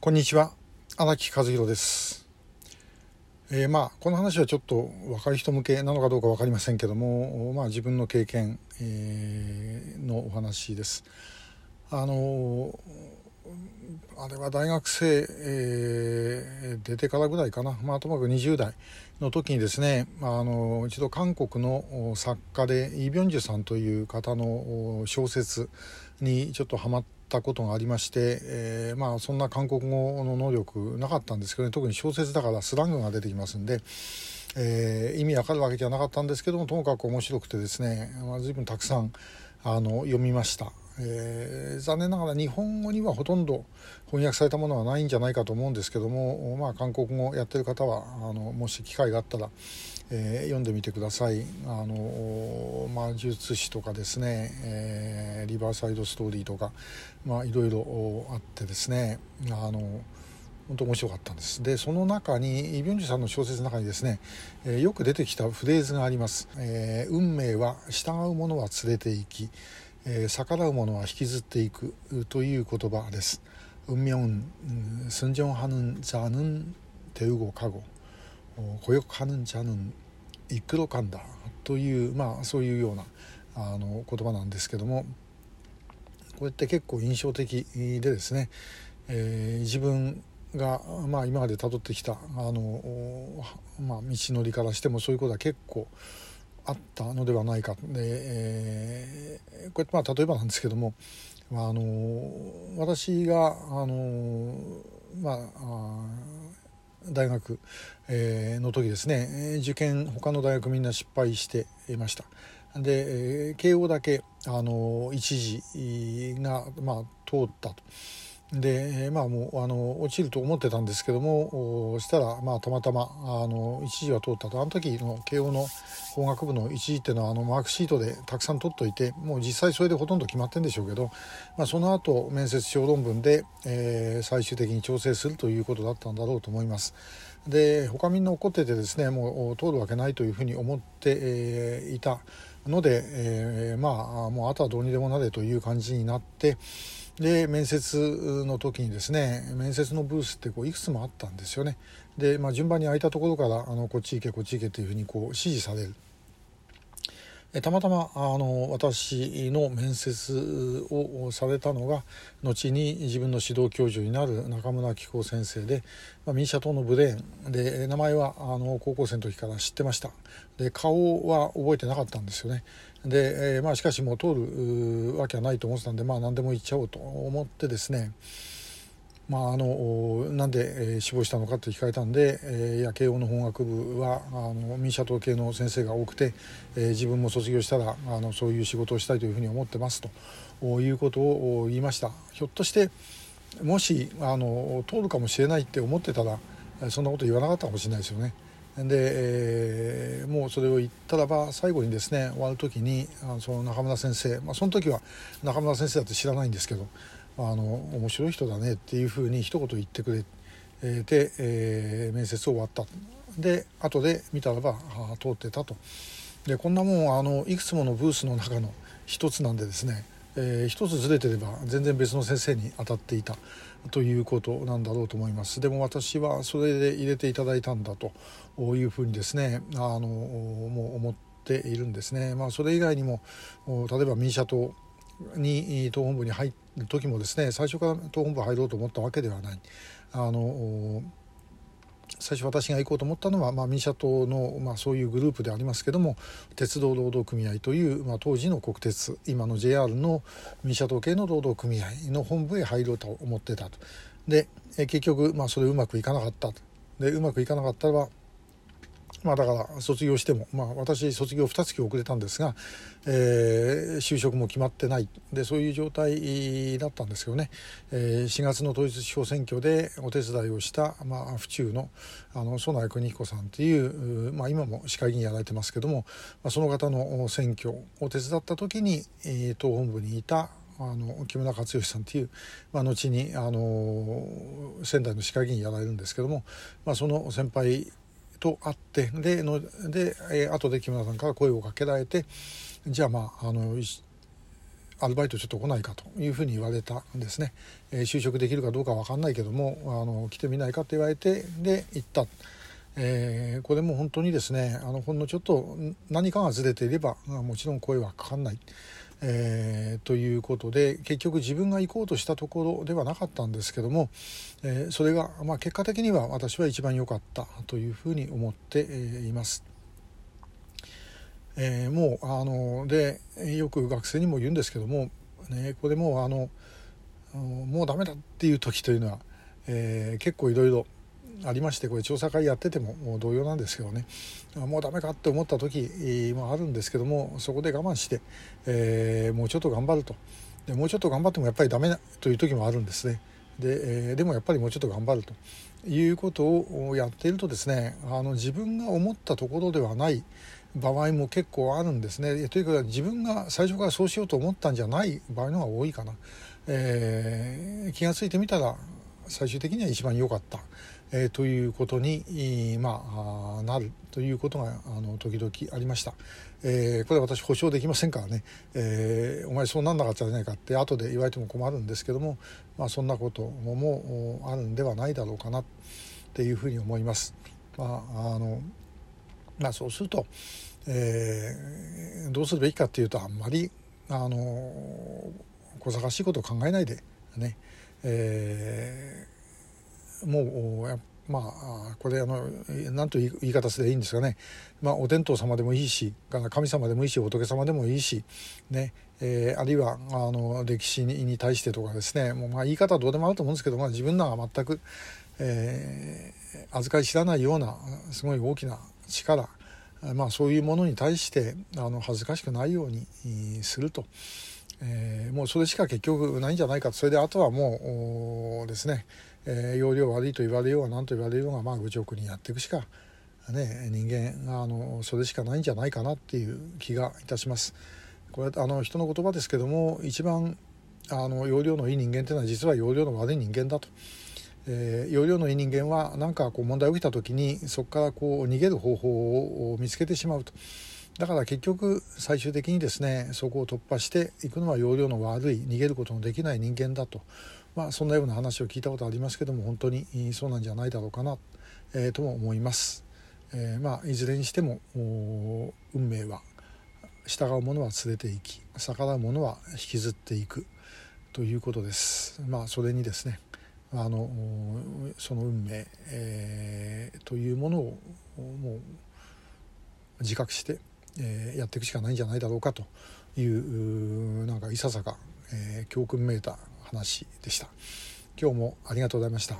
こんにちは。荒木和弘です、えーまあこの話はちょっと若い人向けなのかどうか分かりませんけども、まあ、自分の経験、えーのお話です。あのーあれは大学生、えー出てからぐらいかな、まあ、ともかく20代の時にですね、あの一度韓国の作家でイ・ビョンジュさんという方の小説にちょっとハマってたことがありまして、えーまあそんな韓国語の能力なかったんですけど、ね、特に小説だからスラングが出てきますんで、えー意味わかるわけじゃなかったんですけどもともかく面白くてですね、まあ、随分たくさんあの読みました。えー残念ながら日本語にはほとんど翻訳されたものはないんじゃないかと思うんですけども、まあ、韓国語やってる方はあのもし機会があったら、えー読んでみてください。あの、まあ、術師とかですね、えーリバーサイドストーリーとか、まあ、いろいろあってですねあの本当面白かったんです。でその中にイ・ビョンジュさんの小説の中にですね、えーよく出てきたフレーズがあります、えー運命は従う者は連れて行き、えー逆らう者は引きずっていくという言葉です運命은순종하는자는대우고가고어고역하는자는이끌어간다というまあそういうようなあの言葉なんですけどもこれって結構印象的でですね、えー自分が、まあ、今までたどってきたあの、おまあ、道のりからしてもそういうことは結構 あったのではないかで、えーこれまあ例えばなんですけども、まあ、あの私があのまああ大学、えーの時ですね受験他の大学みんな失敗していましたで、え慶応だけあの一時が、まあ、通ったと。でまあもうあの落ちると思ってたんですけどもしたらまあたまたまあの一時は通ったとあの時の慶応の法学部の一時っていうのはあのマークシートでたくさん取っといてもう実際それでほとんど決まってんでしょうけど、まあ、その後面接小論文で、えー最終的に調整するということだったんだろうと思います。で他みんな怒っててですねもう通るわけないというふうに思って、えーいたので、えーまあもうあとはどうにでもなれという感じになってで面接の時にですね面接のブースってこういくつもあったんですよね。で、まあ、順番に空いたところからあのこっち行けこっち行けというふうにこう指示される。たまたまあの私の面接をされたのが後に自分の指導教授になる中村紀子先生で、まあ、民社党のブレーンで名前はあの高校生の時から知ってました。で顔は覚えてなかったんですよね。で、まあ、しかしもう通るわけはないと思ってたんで、まあ、何でも言っちゃおうと思ってですねまあ、あのなんで、死亡したのかって聞かれたんで、えーや慶応の法学部はあの民社党系の先生が多くて、えー自分も卒業したらあのそういう仕事をしたいというふうに思ってますということを言いましたひょっとしてもしあの通るかもしれないって思ってたらそんなこと言わなかったかもしれないですよね。で、えーもうそれを言ったらば最後にですね終わる時にあのその中村先生、まあ、その時は中村先生だって知らないんですけどあの面白い人だねっていうふうに一言言ってくれえーで、えー面接終わった。で後で見たらば通ってたと。でこんなもんあのいくつものブースの中の一つなんでですね、えー一つずれてれば全然別の先生に当たっていた。ということなんだろうと思います。でも私はそれで入れていただいたんだというふうにですねあのもう思っているんですね、まあ、それ以外にも例えば民社党に党本部に入る時もですね最初から党本部入ろうと思ったわけではない。あの最初私が行こうと思ったのは、まあ、民社党の、まあ、そういうグループでありますけども鉄道労働組合という、まあ、当時の国鉄今の JR の民社党系の労働組合の本部へ入ろうと思ってたと。で結局、まあ、それうまくいかなかったでうまくいかなかったらまあだから卒業しても、まあ、私卒業2月遅れたんですが、えー就職も決まってない。でそういう状態だったんですけどね、えー4月の統一地方選挙でお手伝いをした、まあ、府中のあの園谷邦彦さんという、まあ、今も市会議員やられてますけども、まあ、その方の選挙を手伝った時に、えー党本部にいたあの木村克義さんという、まあ、後にあの仙台の市会議員やられるんですけども、まあ、その先輩と会ってでので、えー後で木村さんから声をかけられてじゃあまああのアルバイトちょっと来ないかというふうに言われたんですね、えー、就職できるかどうか分かんないけどもあの来てみないかって言われてで行った、えー、これも本当にですねあのほんのちょっと何かがずれていればもちろん声はかかんない、えー、ということで結局自分が行こうとしたところではなかったんですけども、えー、それが、まあ、結果的には私は一番良かったというふうに思っています。えー、もうあのでよく学生にも言うんですけども、ね、これもうあのもうダメだっていう時というのは、えー、結構いろいろありましてこれ調査会やっててもも同様なんですけどね。もうダメかって思った時もあるんですけどもそこで我慢して、えー、もうちょっと頑張ると。でもうちょっと頑張ってもやっぱりダメという時もあるんですね。で,、えー、でもやっぱりもうちょっと頑張ると。いうことをやっているとですねあの自分が思ったところではない場合も結構あるんですね。というか自分が最初からそうしようと思ったんじゃない場合の方が多いかな、えー、気が付いてみたら最終的には一番良かった、えー、ということに、まあ、なるということがあの時々ありました、えー、これは私保証できませんからね、えー、お前そうなんなかったじゃないかって後で言われても困るんですけども、まあ、そんなことももあるんではないだろうかなっていうふうに思います。まああのまあ、そうすると、えー、どうするべきかっていうとあんまりあの小賢しいことを考えないでね、えー、もうまあこれあの何と言い方すればいいんですかね、まあ、お天道様でもいいし神様でもいいし仏様でもいいし、ね。えー、あるいはあの歴史に対してとかですね。もうまあ言い方はどうでもあると思うんですけど、まあ、自分らが全く、えー、預かり知らないようなすごい大きな力まあ、そういうものに対してあの恥ずかしくないようにすると、えー、もうそれしか結局ないんじゃないかそれであとはもうですね、えー、容量悪いと言われようが何と言われようがまあ愚直にやっていくしか、ね、人間あのそれしかないんじゃないかなっていう気がいたします。これあの人の言葉ですけども一番あの容量のいい人間というのは実は容量の悪い人間だと。えー、容量のいい人間は何かこう問題が起きた時にそこからこう逃げる方法を見つけてしまうとだから結局最終的にですねそこを突破していくのは容量の悪い逃げることのできない人間だと、まあ、そんなような話を聞いたことありますけども本当にそうなんじゃないだろうかな、えー、とも思います。えー、まあ、いずれにしても運命は従う者は連れて行き逆らう者は引きずっていくということです。まあ、それにですねあのその運命、えー、というものをもう自覚して、えー、やっていくしかないんじゃないだろうかというなんかいささか、えー、教訓めいた話でした。今日もありがとうございました。